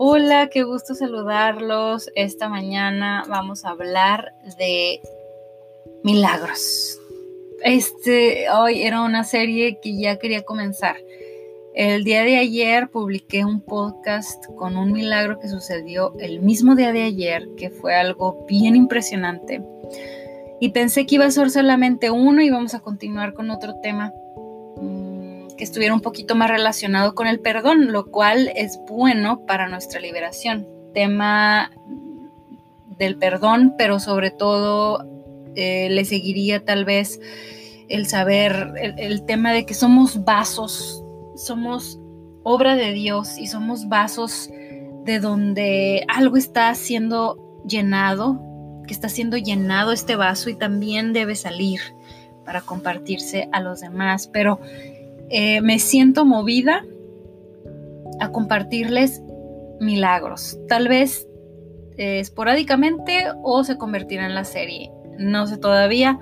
Hola, qué gusto saludarlos. Esta mañana vamos a hablar de milagros. Este hoy era una serie que ya quería comenzar. El día de ayer publiqué un podcast con un milagro que sucedió el mismo día de ayer, que fue algo bien impresionante. Y pensé que iba a ser solamente uno y vamos a continuar con otro tema que estuviera un poquito más relacionado con el perdón, lo cual es bueno para nuestra liberación. Tema del perdón, pero sobre todo eh, le seguiría tal vez el saber, el, tema de que somos vasos, somos obra de Dios y somos vasos de donde algo está siendo llenado, que está siendo llenado este vaso y también debe salir para compartirse a los demás. Pero eh, me siento movida a compartirles milagros. Tal vez eh, esporádicamente o se convertirá en la serie. No sé todavía,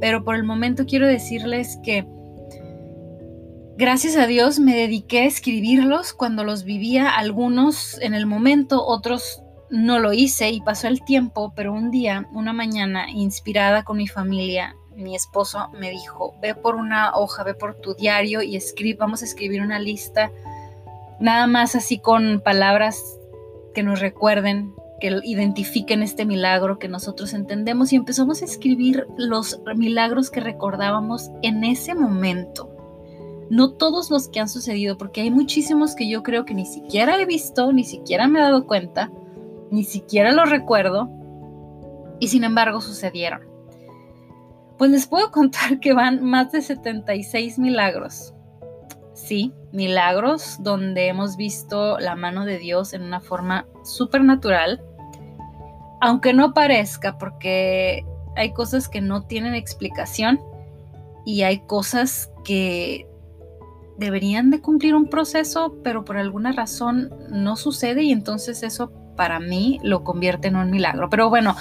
pero por el momento quiero decirles que gracias a Dios me dediqué a escribirlos cuando los vivía algunos en el momento, otros no lo hice y pasó el tiempo, pero un día, una mañana, inspirada con mi familia, mi esposo me dijo, ve por una hoja, ve por tu diario y escribe, vamos a escribir una lista, nada más así con palabras que nos recuerden, que identifiquen este milagro que nosotros entendemos y empezamos a escribir los milagros que recordábamos en ese momento. No todos los que han sucedido, porque hay muchísimos que yo creo que ni siquiera he visto, ni siquiera me he dado cuenta, ni siquiera los recuerdo, y sin embargo sucedieron pues les puedo contar que van más de 76 milagros. Sí, milagros donde hemos visto la mano de Dios en una forma supernatural, aunque no parezca, porque hay cosas que no tienen explicación y hay cosas que deberían de cumplir un proceso, pero por alguna razón no sucede y entonces eso para mí lo convierte en un milagro. Pero bueno,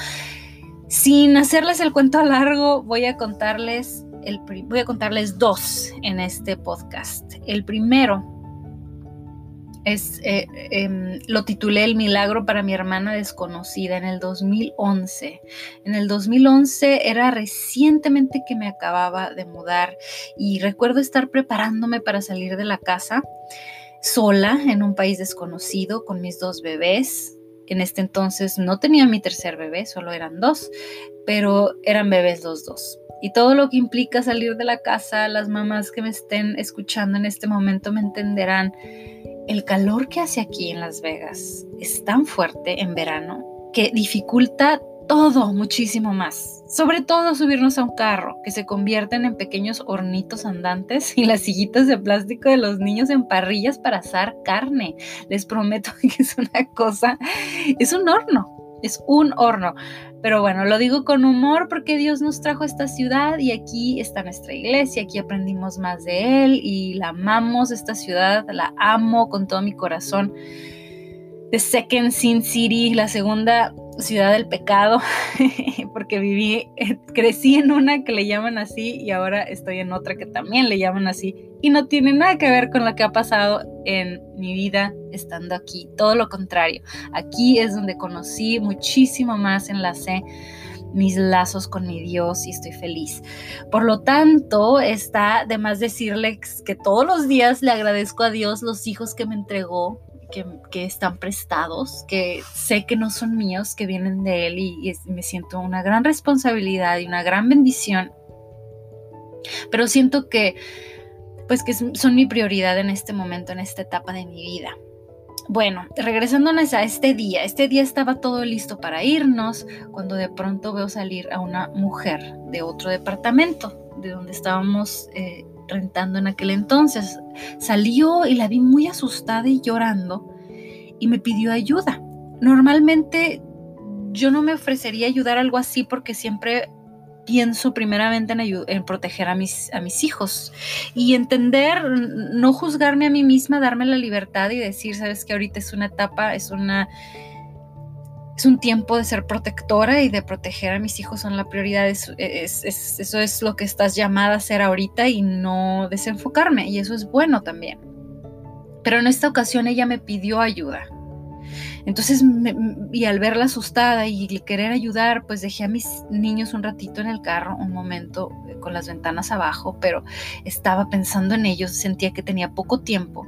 sin hacerles el cuento largo, voy a contarles, el, voy a contarles dos en este podcast. El primero es, eh, em, lo titulé El milagro para mi hermana desconocida en el 2011. En el 2011 era recientemente que me acababa de mudar y recuerdo estar preparándome para salir de la casa sola en un país desconocido con mis dos bebés en este entonces no tenía mi tercer bebé, solo eran dos, pero eran bebés los dos. Y todo lo que implica salir de la casa, las mamás que me estén escuchando en este momento me entenderán. El calor que hace aquí en Las Vegas es tan fuerte en verano que dificulta todo muchísimo más. Sobre todo subirnos a un carro, que se convierten en pequeños hornitos andantes y las sillitas de plástico de los niños en parrillas para asar carne. Les prometo que es una cosa, es un horno, es un horno. Pero bueno, lo digo con humor porque Dios nos trajo a esta ciudad y aquí está nuestra iglesia, aquí aprendimos más de Él y la amamos, esta ciudad, la amo con todo mi corazón. The Second Sin City, la segunda ciudad del pecado, porque viví, crecí en una que le llaman así y ahora estoy en otra que también le llaman así y no tiene nada que ver con lo que ha pasado en mi vida estando aquí, todo lo contrario. Aquí es donde conocí muchísimo más, enlacé mis lazos con mi Dios y estoy feliz. Por lo tanto, está de más decirles que todos los días le agradezco a Dios los hijos que me entregó, que, están prestados, que sé que no son míos, que vienen de Él y, me siento una gran responsabilidad y una gran bendición. Pero siento que, pues que son mi prioridad en este momento, en esta etapa de mi vida. Bueno, regresándonos a este día, este día estaba todo listo para irnos cuando de pronto veo salir a una mujer de otro departamento, de donde estábamos eh, rentando en aquel entonces. Salió y la vi muy asustada y llorando y me pidió ayuda. Normalmente yo no me ofrecería ayudar algo así porque siempre pienso primeramente en, en proteger a mis, a mis hijos y entender, no juzgarme a mí misma, darme la libertad y decir, sabes que ahorita es una etapa, es una es un tiempo de ser protectora y de proteger a mis hijos son la prioridad. eso es lo que estás llamada a hacer ahorita y no desenfocarme. Y eso es bueno también. Pero en esta ocasión ella me pidió ayuda. Entonces, y al verla asustada y querer ayudar, pues dejé a mis niños un ratito en el carro, un momento eh, con las ventanas abajo, pero estaba pensando en ellos, sentía que tenía poco tiempo.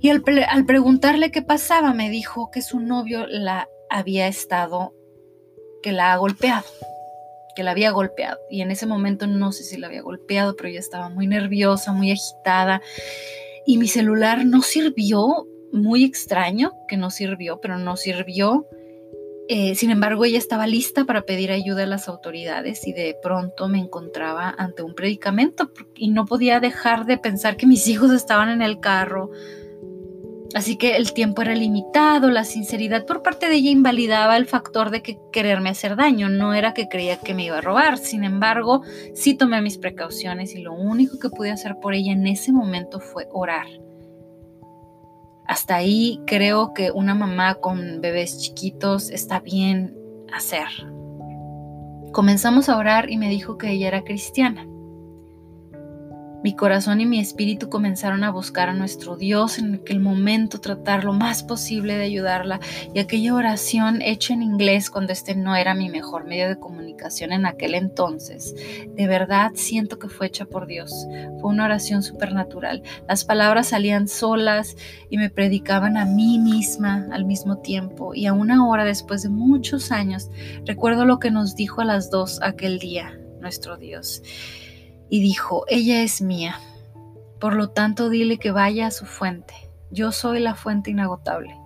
Y al preguntarle qué pasaba, me dijo que su novio la había estado, que la ha golpeado que la había golpeado. Y en ese momento no sé si la había golpeado, pero yo estaba muy nerviosa, muy agitada. Y mi celular no sirvió, muy extraño que no sirvió, pero no sirvió. Eh, sin embargo, ella estaba lista para pedir ayuda a las autoridades y de pronto me encontraba ante un predicamento y no podía dejar de pensar que mis hijos estaban en el carro, Así que el tiempo era limitado, la sinceridad por parte de ella invalidaba el factor de que quererme hacer daño, no era que creía que me iba a robar, sin embargo, sí tomé mis precauciones y lo único que pude hacer por ella en ese momento fue orar. Hasta ahí creo que una mamá con bebés chiquitos está bien hacer. Comenzamos a orar y me dijo que ella era cristiana. Mi corazón y mi espíritu comenzaron a buscar a nuestro Dios en aquel momento, tratar lo más posible de ayudarla y aquella oración hecha en inglés cuando este no era mi mejor medio de comunicación en aquel entonces, de verdad siento que fue hecha por Dios. Fue una oración supernatural. Las palabras salían solas y me predicaban a mí misma al mismo tiempo y a una hora después de muchos años recuerdo lo que nos dijo a las dos aquel día, nuestro Dios y dijo, ella es mía, por lo tanto dile que vaya a su fuente, yo soy la fuente inagotable.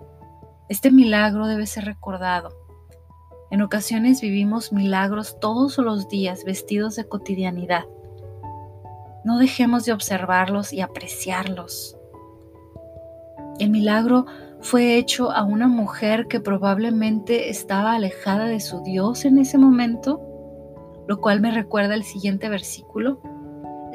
Este milagro debe ser recordado. En ocasiones vivimos milagros todos los días vestidos de cotidianidad. No dejemos de observarlos y apreciarlos. El milagro fue hecho a una mujer que probablemente estaba alejada de su Dios en ese momento lo cual me recuerda el siguiente versículo.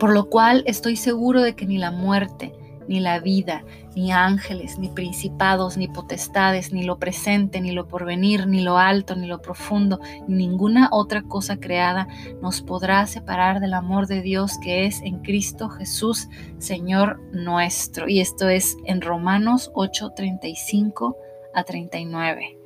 Por lo cual estoy seguro de que ni la muerte, ni la vida, ni ángeles, ni principados, ni potestades, ni lo presente, ni lo porvenir, ni lo alto, ni lo profundo, ni ninguna otra cosa creada nos podrá separar del amor de Dios que es en Cristo Jesús, Señor nuestro. Y esto es en Romanos 8, 35 a 39.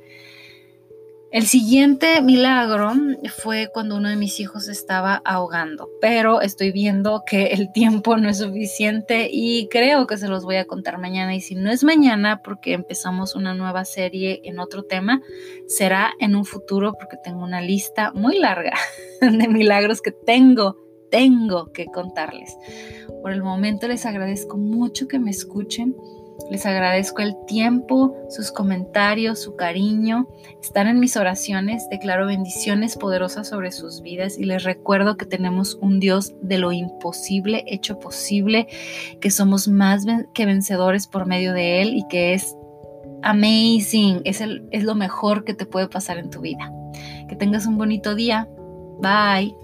El siguiente milagro fue cuando uno de mis hijos estaba ahogando, pero estoy viendo que el tiempo no es suficiente y creo que se los voy a contar mañana y si no es mañana porque empezamos una nueva serie en otro tema, será en un futuro porque tengo una lista muy larga de milagros que tengo, tengo que contarles. Por el momento les agradezco mucho que me escuchen les agradezco el tiempo, sus comentarios, su cariño. Están en mis oraciones. Declaro bendiciones poderosas sobre sus vidas y les recuerdo que tenemos un Dios de lo imposible hecho posible, que somos más que vencedores por medio de Él y que es amazing. Es, el, es lo mejor que te puede pasar en tu vida. Que tengas un bonito día. Bye.